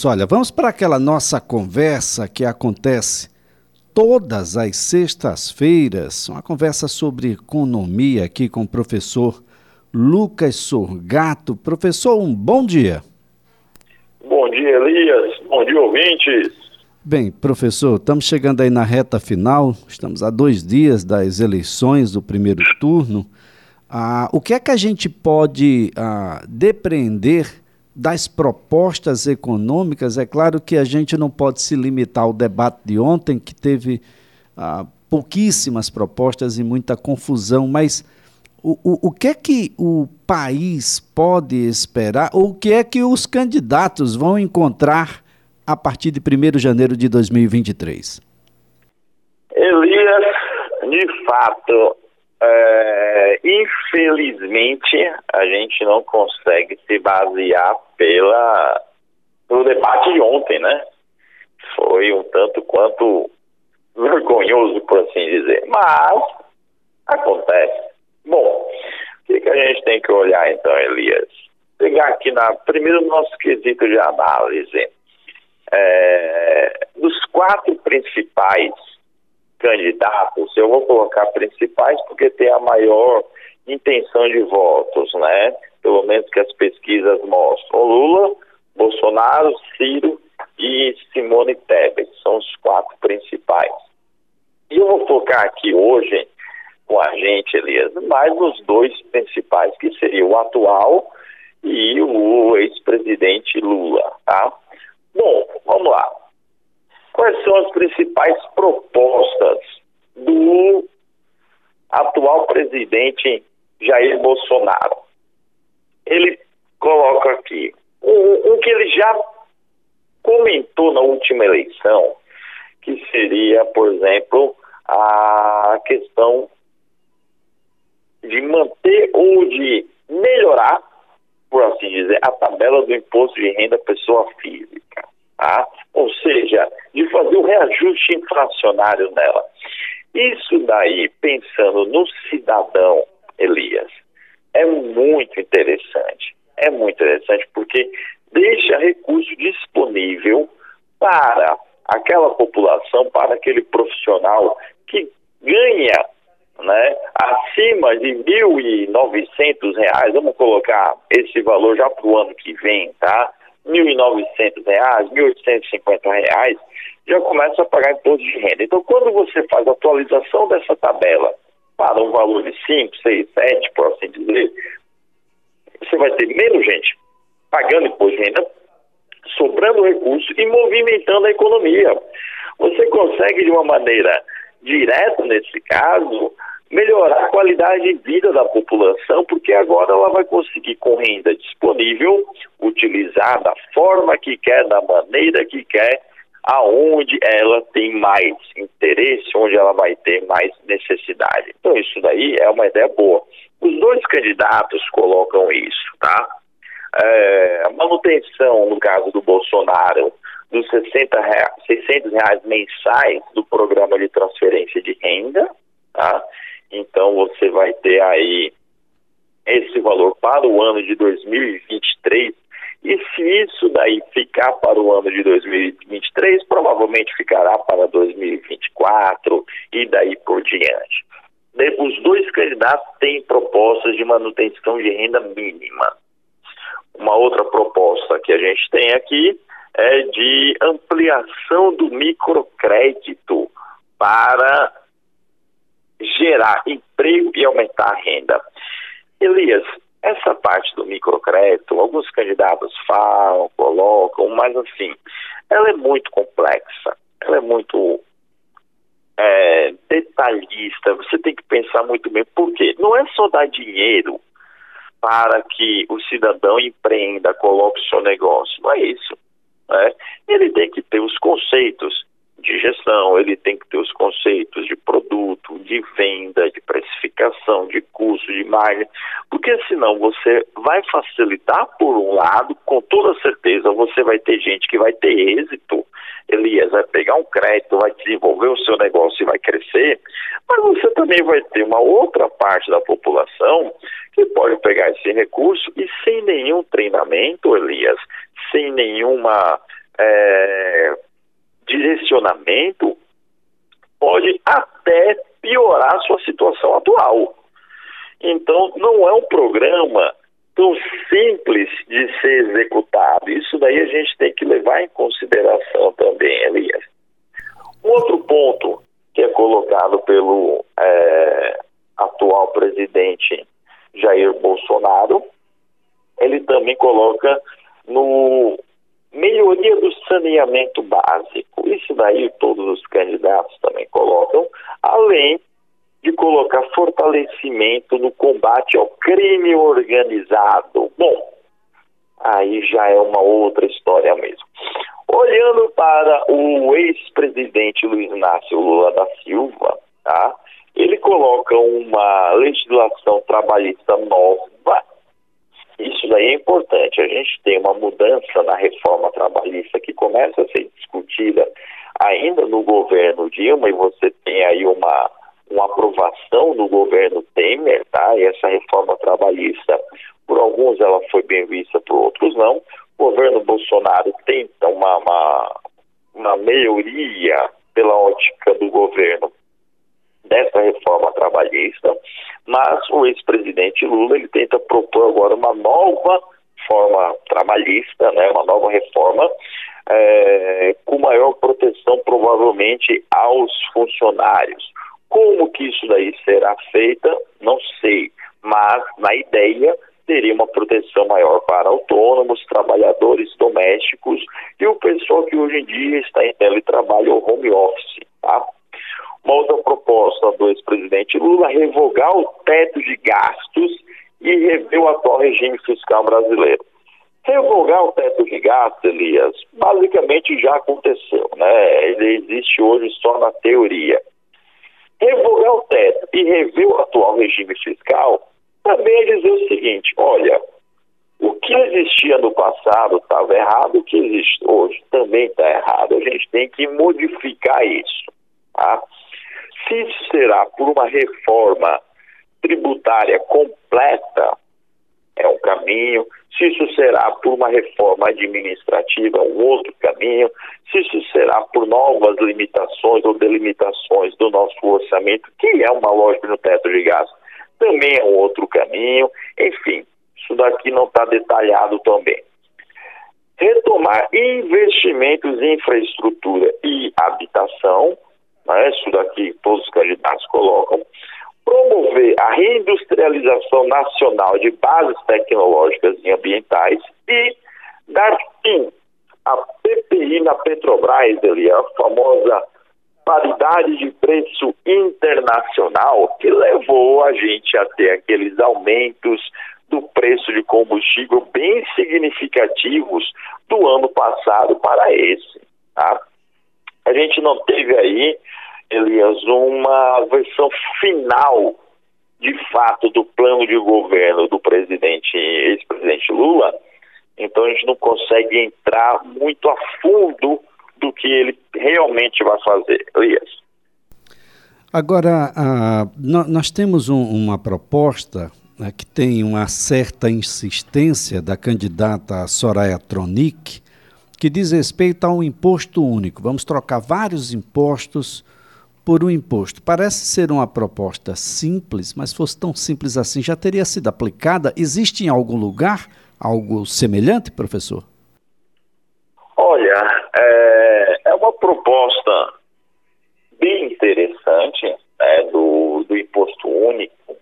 minutos. Olha, vamos para aquela nossa conversa que acontece todas as sextas-feiras, uma conversa sobre economia aqui com o professor Lucas Sorgato. Professor, um bom dia. Bom dia, Elias. Bom dia, ouvintes. Bem, professor, estamos chegando aí na reta final, estamos a dois dias das eleições do primeiro turno. Ah, o que é que a gente pode ah, depreender das propostas econômicas? É claro que a gente não pode se limitar ao debate de ontem, que teve ah, pouquíssimas propostas e muita confusão, mas o, o, o que é que o país pode esperar, ou o que é que os candidatos vão encontrar a partir de 1 de janeiro de 2023? Elias, de fato, é, infelizmente, a gente não consegue se basear pela, pelo debate de ontem, né? Foi um tanto quanto vergonhoso, por assim dizer. Mas acontece. Bom, o que, que a gente tem que olhar então, Elias? Pegar aqui na primeiro nosso quesito de análise. É, dos quatro principais candidatos, eu vou colocar principais porque tem a maior intenção de votos, né? Pelo menos que as pesquisas mostram. Lula, Bolsonaro, Ciro e Simone Tebet são os quatro principais. E eu vou focar aqui hoje com a gente, Elias, mais os dois principais, que seria o atual e o ex-presidente Lula, tá? Bom, vamos lá. Quais são as principais propostas do atual presidente Jair Bolsonaro? Ele coloca aqui um, um que ele já comentou na última eleição, que seria, por exemplo, a questão de manter ou de melhorar, por assim dizer, a tabela do imposto de renda pessoa física. Tá? Ou seja, de fazer o reajuste inflacionário nela. Isso daí, pensando no cidadão, Elias, é muito interessante. É muito interessante porque deixa recurso disponível para aquela população, para aquele profissional que ganha né, acima de R$ 1.900, vamos colocar esse valor já para o ano que vem, tá? R$ 1.900, R$ 1.850, já começa a pagar imposto de renda. Então, quando você faz a atualização dessa tabela para um valor de 5, 6, 7, por assim dizer, você vai ter menos gente pagando imposto de renda, sobrando recursos e movimentando a economia. Você consegue, de uma maneira direta, nesse caso, melhorar a qualidade de vida da população, porque agora ela vai conseguir, com renda disponível, utilizar da forma que quer, da maneira que quer, aonde ela tem mais interesse, onde ela vai ter mais necessidade. Então, isso daí é uma ideia boa. Os dois candidatos colocam isso, tá? É, a manutenção, no caso do Bolsonaro, dos 60 reais, 600 reais mensais do programa de transferência de renda, tá? Então você vai ter aí esse valor para o ano de 2023. E se isso daí ficar para o ano de 2023, provavelmente ficará para 2024 e daí por diante. Os dois candidatos têm propostas de manutenção de renda mínima. Uma outra proposta que a gente tem aqui é de ampliação do microcrédito para gerar emprego e aumentar a renda. Elias, essa parte do microcrédito, alguns candidatos falam, colocam, mas assim, ela é muito complexa, ela é muito é, detalhista, você tem que pensar muito bem, por quê? Não é só dar dinheiro para que o cidadão empreenda, coloque o seu negócio, não é isso. Né? Ele tem que ter os conceitos de gestão, ele tem que ter os conceitos de produto, de venda, de precificação, de custo, de margem, porque senão você vai facilitar por um lado, com toda certeza você vai ter gente que vai ter êxito, Elias vai pegar um crédito, vai desenvolver o seu negócio e vai crescer, mas você também vai ter uma outra parte da população que pode pegar esse recurso e sem nenhum treinamento, Elias, sem nenhuma é, direcionamento, pode até piorar a sua situação atual. Então, não é um programa tão simples de ser executado. Isso daí a gente tem que levar em consideração também, Elias. Outro ponto que é colocado pelo é, atual presidente Jair Bolsonaro, ele também coloca no melhoria do saneamento básico. Isso daí todos os candidatos também colocam, além de colocar fortalecimento no combate ao crime organizado. Bom, aí já é uma outra história mesmo. Olhando para o ex-presidente Luiz Inácio Lula da Silva, tá? ele coloca uma legislação trabalhista nova. Daí é importante. A gente tem uma mudança na reforma trabalhista que começa a ser discutida ainda no governo Dilma e você tem aí uma uma aprovação do governo Temer, tá? E essa reforma trabalhista, por alguns ela foi bem vista, por outros não. O governo Bolsonaro tenta uma, uma, uma melhoria pela ótica do governo dessa reforma trabalhista, mas o ex-presidente Lula ele tenta propor agora uma nova forma trabalhista, né, uma nova reforma é, com maior proteção provavelmente aos funcionários. Como que isso daí será feita, não sei, mas na ideia teria uma proteção maior para autônomos, trabalhadores domésticos e o pessoal que hoje em dia está em teletrabalho ou home office, tá? Uma outra proposta do ex-presidente Lula, revogar o teto de gastos e rever o atual regime fiscal brasileiro. Revogar o teto de gastos, Elias, basicamente já aconteceu, né? Ele existe hoje só na teoria. Revogar o teto e rever o atual regime fiscal também é dizer o seguinte: olha, o que existia no passado estava errado, o que existe hoje também está errado. A gente tem que modificar isso. Tá? Se isso será por uma reforma tributária completa, é um caminho. Se isso será por uma reforma administrativa, é um outro caminho. Se isso será por novas limitações ou delimitações do nosso orçamento, que é uma lógica no teto de gastos, também é um outro caminho. Enfim, isso daqui não está detalhado também. Retomar investimentos em infraestrutura e habitação, né, isso daqui todos os candidatos colocam promover a reindustrialização nacional de bases tecnológicas e ambientais e dar fim à PPI na Petrobras, ali, a famosa paridade de preço internacional que levou a gente a ter aqueles aumentos do preço de combustível bem significativos do ano passado para esse. Tá? A gente não teve aí Elias, uma versão final, de fato, do plano de governo do presidente, ex-presidente Lula, então a gente não consegue entrar muito a fundo do que ele realmente vai fazer. Elias. Agora, nós temos um, uma proposta né, que tem uma certa insistência da candidata Soraya Tronic, que diz respeito a um imposto único. Vamos trocar vários impostos por um imposto. Parece ser uma proposta simples, mas fosse tão simples assim, já teria sido aplicada. Existe em algum lugar algo semelhante, professor? Olha, é, é uma proposta bem interessante né, do, do imposto único,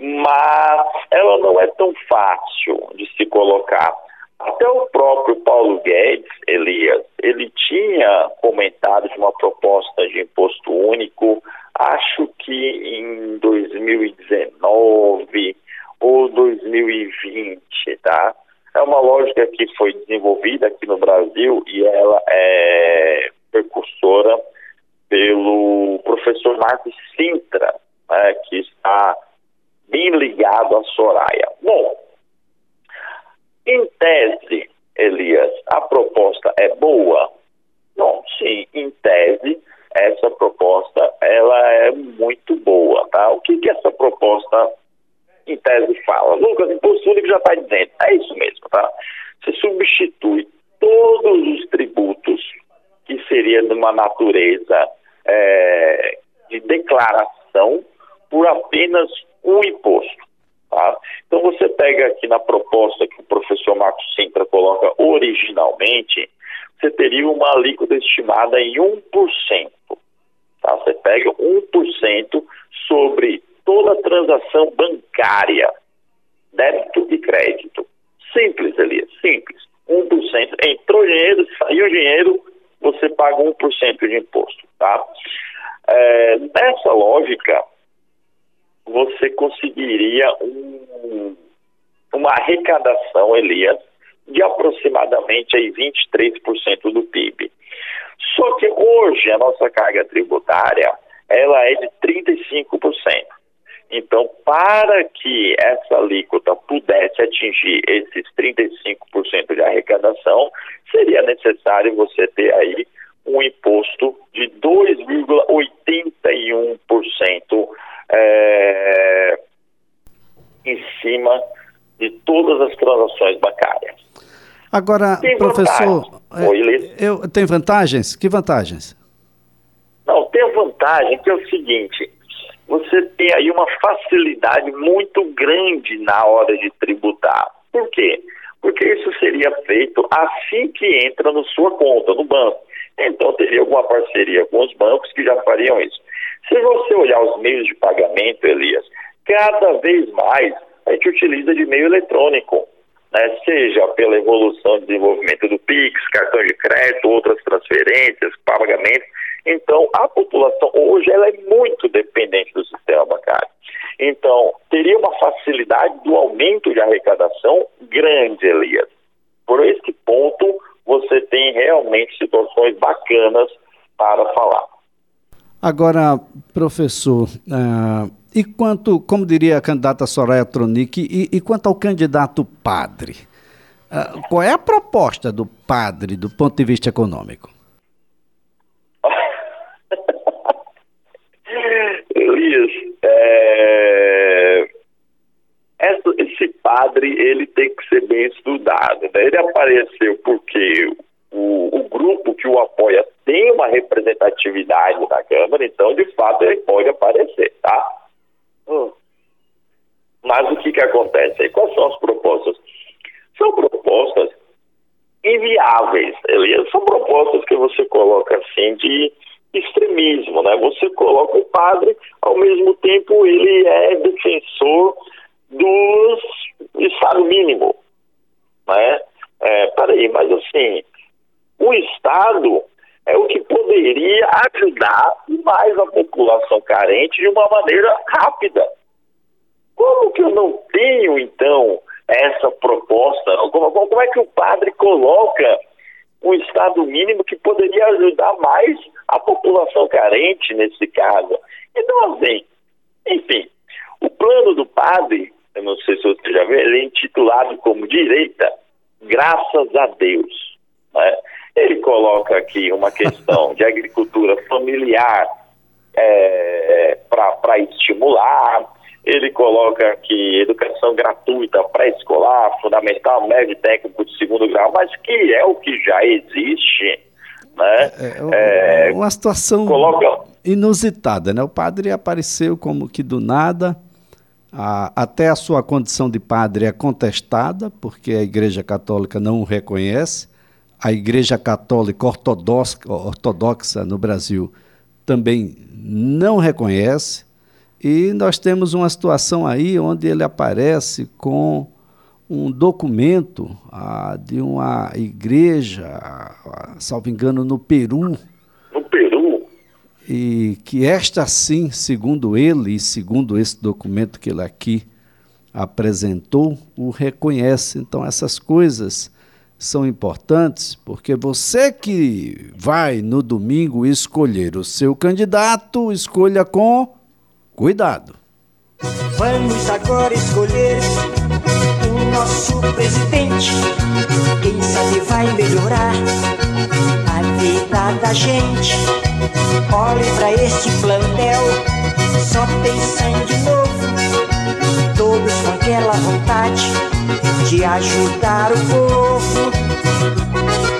mas ela não é tão fácil de se colocar até o próprio Paulo Guedes, Elias, ele tinha comentado de uma proposta de imposto único, acho que em 2019 ou 2020, tá? É uma lógica que foi desenvolvida aqui no Brasil e ela é percursora pelo professor Marcos Sintra, né, que está bem ligado à Soraya. Bom, em tese, Elias, a proposta é boa? Bom, sim, em tese, essa proposta ela é muito boa, tá? O que que essa proposta em tese fala? Lucas, imposto único já está dizendo, é isso mesmo, tá? Você substitui todos os seria de uma natureza é, de declaração por apenas um imposto. Tá? Então você pega aqui na proposta que o professor Marcos Sintra coloca originalmente, você teria uma alíquota estimada em 1%. Tá? Você pega 1% sobre toda transação bancária, débito e crédito. Simples, Elias, simples. 1%. Entrou dinheiro, saiu dinheiro, você paga 1% de imposto. Tá? É, nessa lógica, você conseguiria um, uma arrecadação, Elias, de aproximadamente aí 23% do PIB. Só que hoje a nossa carga tributária ela é de 35%. Então, para que essa alíquota pudesse atingir esses 35% de arrecadação, seria necessário você ter aí um imposto de 2,81% é, em cima de todas as transações bancárias. Agora, tem professor, é, eu, tem vantagens? Que vantagens? Não, tem vantagem que é o seguinte, você tem aí uma facilidade muito grande na hora de tributar. Por quê? Porque isso seria feito assim que entra na sua conta, no banco. Então teria alguma parceria com os bancos que já fariam isso. Se você olhar os meios de pagamento, Elias, cada vez mais a gente utiliza de meio eletrônico, né? seja pela evolução e desenvolvimento do PIX, cartão de crédito, outras transferências, pagamentos. Então, a população hoje ela é muito dependente do sistema bancário. Então, teria uma facilidade do aumento de arrecadação grande, Elias. Por esse ponto, você tem realmente situações bacanas para falar. Agora, professor, uh, e quanto, como diria a candidata Soraya Tronic, e, e quanto ao candidato padre? Uh, qual é a proposta do padre do ponto de vista econômico? Elias, é... esse padre ele tem que ser bem estudado. Né? Ele apareceu porque o, o grupo que o apoia tem uma representatividade na Câmara, então, de fato, ele pode aparecer, tá? Hum. Mas o que, que acontece? Quais são as propostas? São propostas inviáveis. São propostas que você coloca assim de extremismo, né? Você coloca o padre, ao mesmo tempo ele é defensor dos Estado mínimo, né? É, peraí, mas assim, o Estado é o que poderia ajudar mais a população carente de uma maneira rápida. Como que eu não tenho, então, essa proposta? Como, como é que o padre coloca um Estado mínimo que poderia ajudar mais a população carente nesse caso? Então, assim, enfim, o plano do padre, eu não sei se você já viu, ele é intitulado como Direita, Graças a Deus. Né? Ele coloca aqui uma questão de agricultura familiar é, para estimular, ele coloca aqui educação gratuita pré-escolar, fundamental, médio técnico de segundo grau, mas que é o que já existe. Né? É, é, uma situação coloca... inusitada, né? O padre apareceu como que do nada, a, até a sua condição de padre é contestada, porque a Igreja Católica não o reconhece a Igreja Católica ortodoxa, ortodoxa no Brasil também não reconhece, e nós temos uma situação aí onde ele aparece com um documento ah, de uma igreja, ah, salvo engano, no Peru. No Peru? E que esta sim, segundo ele e segundo esse documento que ele aqui apresentou, o reconhece. Então, essas coisas são importantes porque você que vai no domingo escolher o seu candidato, escolha com cuidado. Vamos agora escolher o nosso presidente. Quem sabe vai melhorar a vida da gente. Olhe para este plantel, só tem sangue novo. Todos com aquela vontade de ajudar o povo.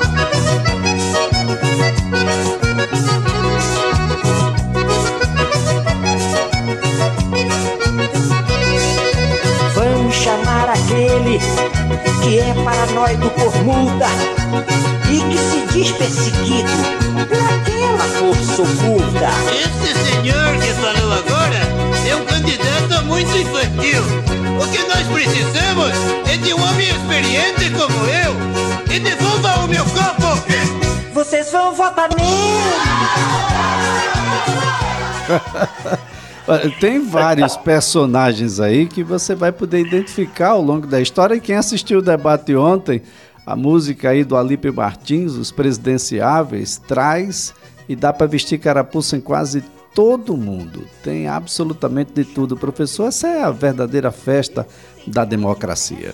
Tem vários personagens aí que você vai poder identificar ao longo da história. E quem assistiu o debate ontem, a música aí do Alipe Martins, os presidenciáveis, traz e dá para vestir carapuça em quase todo mundo. Tem absolutamente de tudo. Professor, essa é a verdadeira festa da democracia.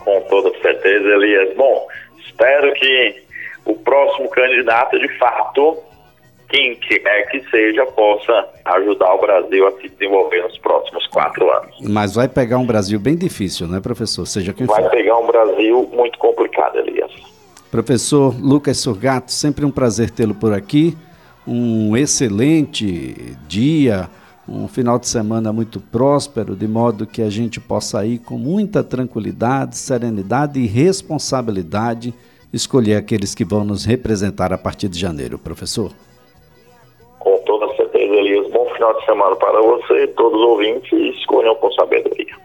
Com toda certeza, Elias. Bom, espero que o próximo candidato, de fato, quem quer que seja, possa ajudar o Brasil a se desenvolver nos próximos quatro anos. Mas vai pegar um Brasil bem difícil, né, professor? Seja quem vai for. Vai pegar um Brasil muito complicado, Elias. Professor Lucas Surgato, sempre um prazer tê-lo por aqui. Um excelente dia, um final de semana muito próspero, de modo que a gente possa ir com muita tranquilidade, serenidade e responsabilidade escolher aqueles que vão nos representar a partir de janeiro, professor. Com toda certeza, Elias. Bom final de semana para você, todos os ouvintes, e escolham com sabedoria.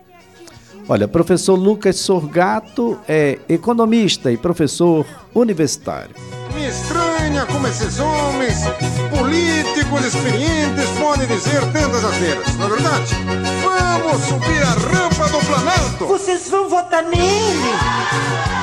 Olha, professor Lucas Sorgato é economista e professor universitário. Me estranha como esses homens, políticos experientes, podem dizer tantas asneiras, não é verdade? Vamos subir a rampa do Planalto! Vocês vão votar nele!